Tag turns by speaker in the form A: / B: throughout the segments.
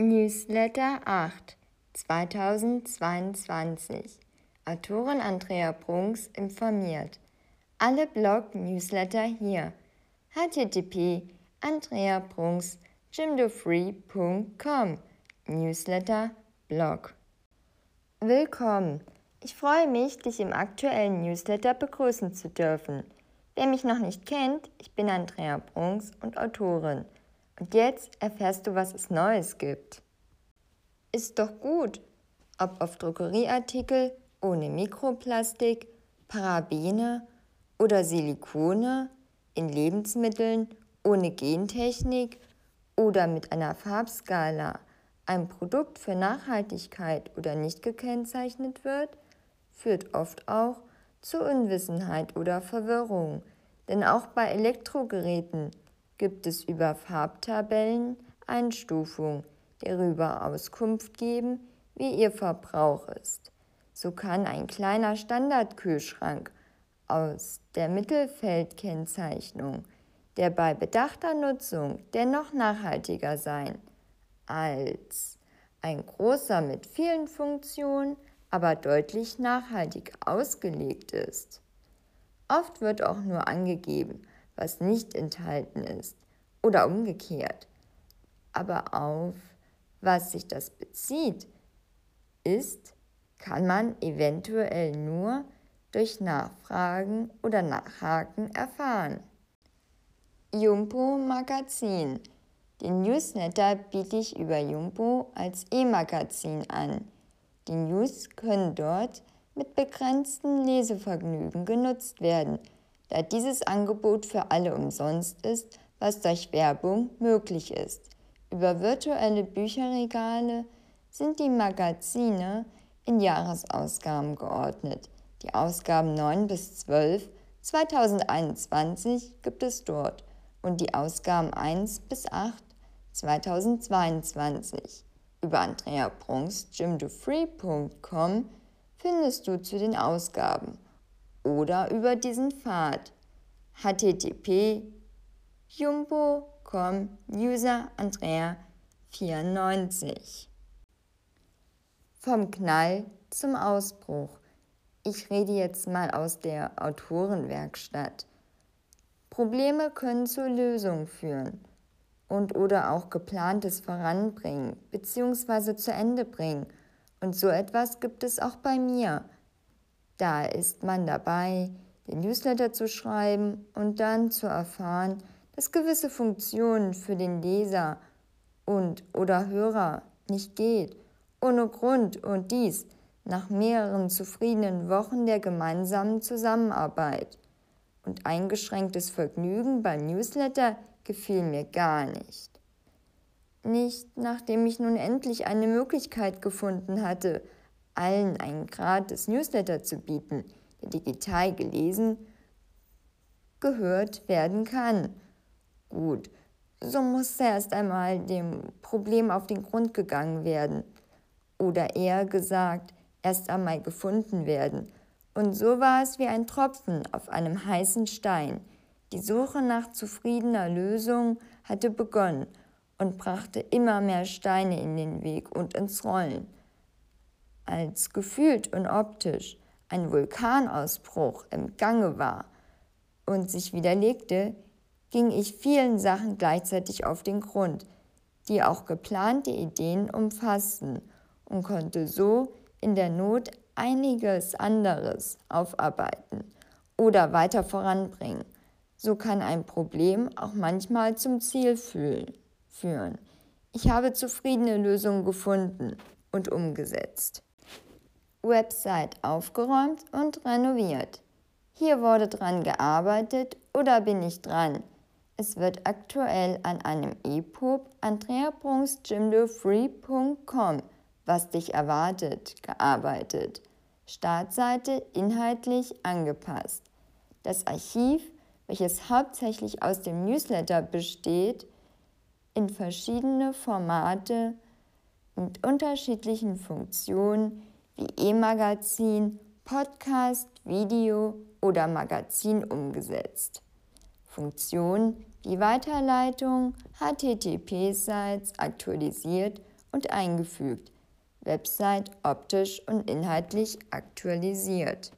A: Newsletter 8 2022 Autorin Andrea Brunks informiert. Alle Blog-Newsletter hier. http andreabrunks jimdofree.com Newsletter Blog Willkommen! Ich freue mich, dich im aktuellen Newsletter begrüßen zu dürfen. Wer mich noch nicht kennt, ich bin Andrea Brunks und Autorin. Und jetzt erfährst du, was es Neues gibt. Ist doch gut, ob auf Drogerieartikel ohne Mikroplastik, Parabene oder Silikone, in Lebensmitteln ohne Gentechnik oder mit einer Farbskala ein Produkt für Nachhaltigkeit oder nicht gekennzeichnet wird, führt oft auch zu Unwissenheit oder Verwirrung. Denn auch bei Elektrogeräten gibt es über Farbtabellen Einstufungen, die darüber Auskunft geben, wie ihr Verbrauch ist. So kann ein kleiner Standardkühlschrank aus der Mittelfeldkennzeichnung, der bei bedachter Nutzung dennoch nachhaltiger sein als ein großer mit vielen Funktionen, aber deutlich nachhaltig ausgelegt ist. Oft wird auch nur angegeben, was nicht enthalten ist oder umgekehrt. Aber auf was sich das bezieht, ist, kann man eventuell nur durch Nachfragen oder Nachhaken erfahren. Jumbo Magazin. Den Newsletter biete ich über Jumbo als E-Magazin an. Die News können dort mit begrenztem Lesevergnügen genutzt werden – da dieses Angebot für alle umsonst ist, was durch Werbung möglich ist. Über virtuelle Bücherregale sind die Magazine in Jahresausgaben geordnet. Die Ausgaben 9 bis 12 2021 gibt es dort und die Ausgaben 1 bis 8 2022. Über Andrea Brunks findest du zu den Ausgaben oder über diesen Pfad http jumbo.com user Andrea 94 Vom Knall zum Ausbruch. Ich rede jetzt mal aus der Autorenwerkstatt. Probleme können zur Lösung führen und oder auch geplantes voranbringen bzw. zu Ende bringen. Und so etwas gibt es auch bei mir. Da ist man dabei, den Newsletter zu schreiben und dann zu erfahren, dass gewisse Funktionen für den Leser und oder Hörer nicht geht, ohne Grund und dies nach mehreren zufriedenen Wochen der gemeinsamen Zusammenarbeit. Und eingeschränktes Vergnügen beim Newsletter gefiel mir gar nicht. Nicht nachdem ich nun endlich eine Möglichkeit gefunden hatte, allen einen gratis Newsletter zu bieten, der digital gelesen, gehört werden kann. Gut, so muss erst einmal dem Problem auf den Grund gegangen werden. Oder eher gesagt, erst einmal gefunden werden. Und so war es wie ein Tropfen auf einem heißen Stein. Die Suche nach zufriedener Lösung hatte begonnen und brachte immer mehr Steine in den Weg und ins Rollen als gefühlt und optisch ein Vulkanausbruch im Gange war und sich widerlegte, ging ich vielen Sachen gleichzeitig auf den Grund, die auch geplante Ideen umfassten und konnte so in der Not einiges anderes aufarbeiten oder weiter voranbringen. So kann ein Problem auch manchmal zum Ziel führen. Ich habe zufriedene Lösungen gefunden und umgesetzt. Website aufgeräumt und renoviert. Hier wurde dran gearbeitet oder bin ich dran? Es wird aktuell an einem EPUB andreabrunksjimdofree.com, was dich erwartet, gearbeitet. Startseite inhaltlich angepasst. Das Archiv, welches hauptsächlich aus dem Newsletter besteht, in verschiedene Formate mit unterschiedlichen Funktionen wie E-Magazin, Podcast, Video oder Magazin umgesetzt. Funktionen wie Weiterleitung, HTTP-Sites aktualisiert und eingefügt. Website optisch und inhaltlich aktualisiert.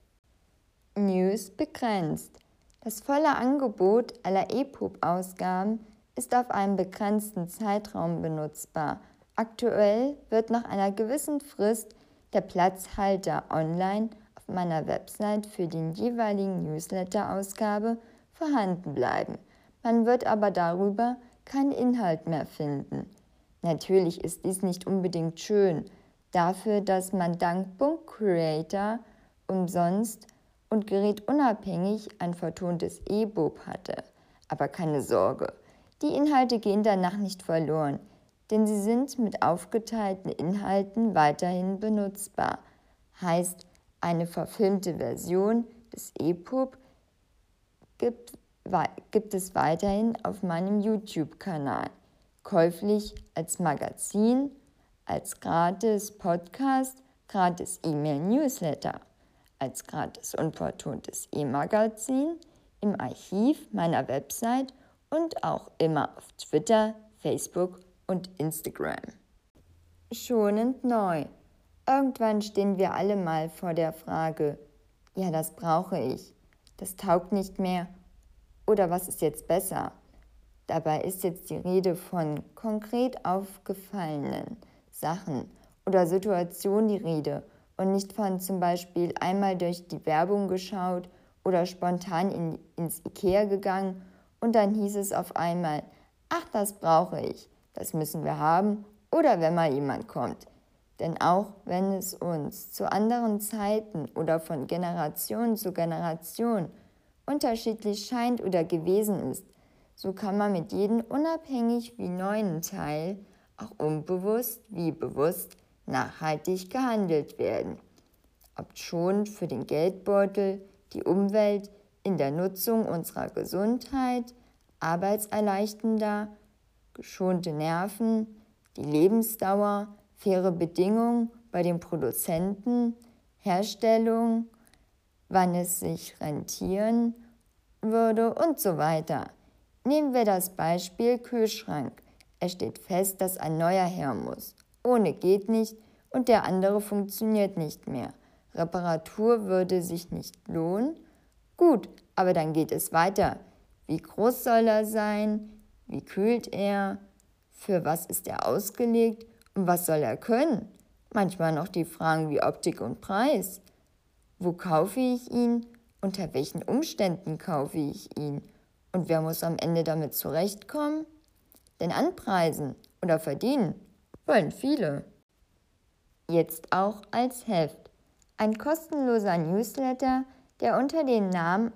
A: News begrenzt. Das volle Angebot aller EPUB-Ausgaben ist auf einen begrenzten Zeitraum benutzbar. Aktuell wird nach einer gewissen Frist der Platzhalter online auf meiner Website für den jeweiligen Newsletter-Ausgabe vorhanden bleiben. Man wird aber darüber keinen Inhalt mehr finden. Natürlich ist dies nicht unbedingt schön, dafür, dass man dank Book Creator umsonst und gerätunabhängig ein vertontes E-Book hatte. Aber keine Sorge, die Inhalte gehen danach nicht verloren, denn sie sind mit aufgeteilten Inhalten weiterhin benutzbar. Heißt, eine verfilmte Version des EPUB gibt, gibt es weiterhin auf meinem YouTube-Kanal, käuflich als Magazin, als gratis Podcast, gratis E-Mail-Newsletter, als gratis unvertontes E-Magazin, im Archiv meiner Website und auch immer auf Twitter, Facebook und Instagram. Schonend neu. Irgendwann stehen wir alle mal vor der Frage, ja, das brauche ich, das taugt nicht mehr oder was ist jetzt besser? Dabei ist jetzt die Rede von konkret aufgefallenen Sachen oder Situationen die Rede und nicht von zum Beispiel einmal durch die Werbung geschaut oder spontan in, ins Ikea gegangen und dann hieß es auf einmal, ach, das brauche ich, das müssen wir haben oder wenn mal jemand kommt. Denn auch wenn es uns zu anderen Zeiten oder von Generation zu Generation unterschiedlich scheint oder gewesen ist, so kann man mit jedem unabhängig wie neuen Teil auch unbewusst wie bewusst nachhaltig gehandelt werden. Ob schon für den Geldbeutel, die Umwelt, in der Nutzung unserer Gesundheit, arbeitserleichternder, geschonte Nerven, die Lebensdauer, faire Bedingungen bei den Produzenten, Herstellung, wann es sich rentieren würde und so weiter. Nehmen wir das Beispiel Kühlschrank. Es steht fest, dass ein neuer her muss. Ohne geht nicht und der andere funktioniert nicht mehr. Reparatur würde sich nicht lohnen Gut, aber dann geht es weiter. Wie groß soll er sein? Wie kühlt er? Für was ist er ausgelegt? Und was soll er können? Manchmal noch die Fragen wie Optik und Preis. Wo kaufe ich ihn? Unter welchen Umständen kaufe ich ihn? Und wer muss am Ende damit zurechtkommen? Denn anpreisen oder verdienen wollen viele. Jetzt auch als Heft. Ein kostenloser Newsletter, der unter dem Namen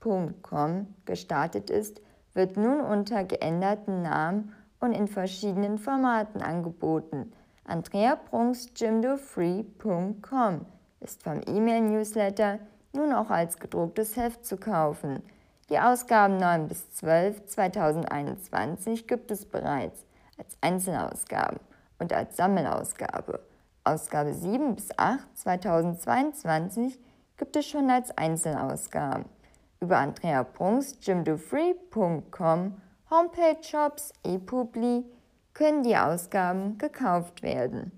A: andreaprunks.jimdo.com gestartet ist, wird nun unter geänderten Namen und in verschiedenen Formaten angeboten. andreaprunksjimdofree.com ist vom E-Mail-Newsletter nun auch als gedrucktes Heft zu kaufen. Die Ausgaben 9 bis 12 2021 gibt es bereits als Einzelausgaben und als Sammelausgabe. Ausgabe 7 bis 8 2022 gibt es schon als Einzelausgaben. Über Andrea Prunks jimdofree.com, Homepage Shops, ePubli können die Ausgaben gekauft werden.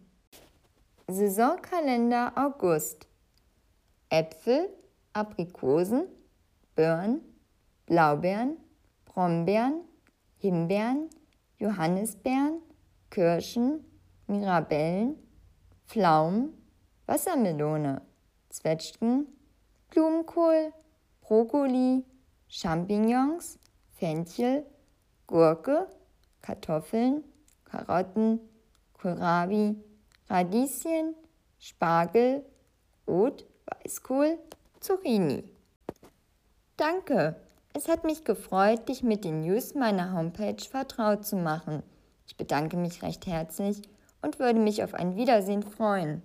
A: Saisonkalender August Äpfel, Aprikosen, Birnen, Blaubeeren, Brombeeren, Himbeeren, Johannisbeeren, Kirschen, Mirabellen, Pflaumen, Wassermelone, Zwetschgen, Blumenkohl, Brokkoli, Champignons, Fenchel, Gurke, Kartoffeln, Karotten, Kohlrabi, Radieschen, Spargel, Rot, Weißkohl, Zucchini. Danke! Es hat mich gefreut, dich mit den News meiner Homepage vertraut zu machen. Ich bedanke mich recht herzlich und würde mich auf ein Wiedersehen freuen.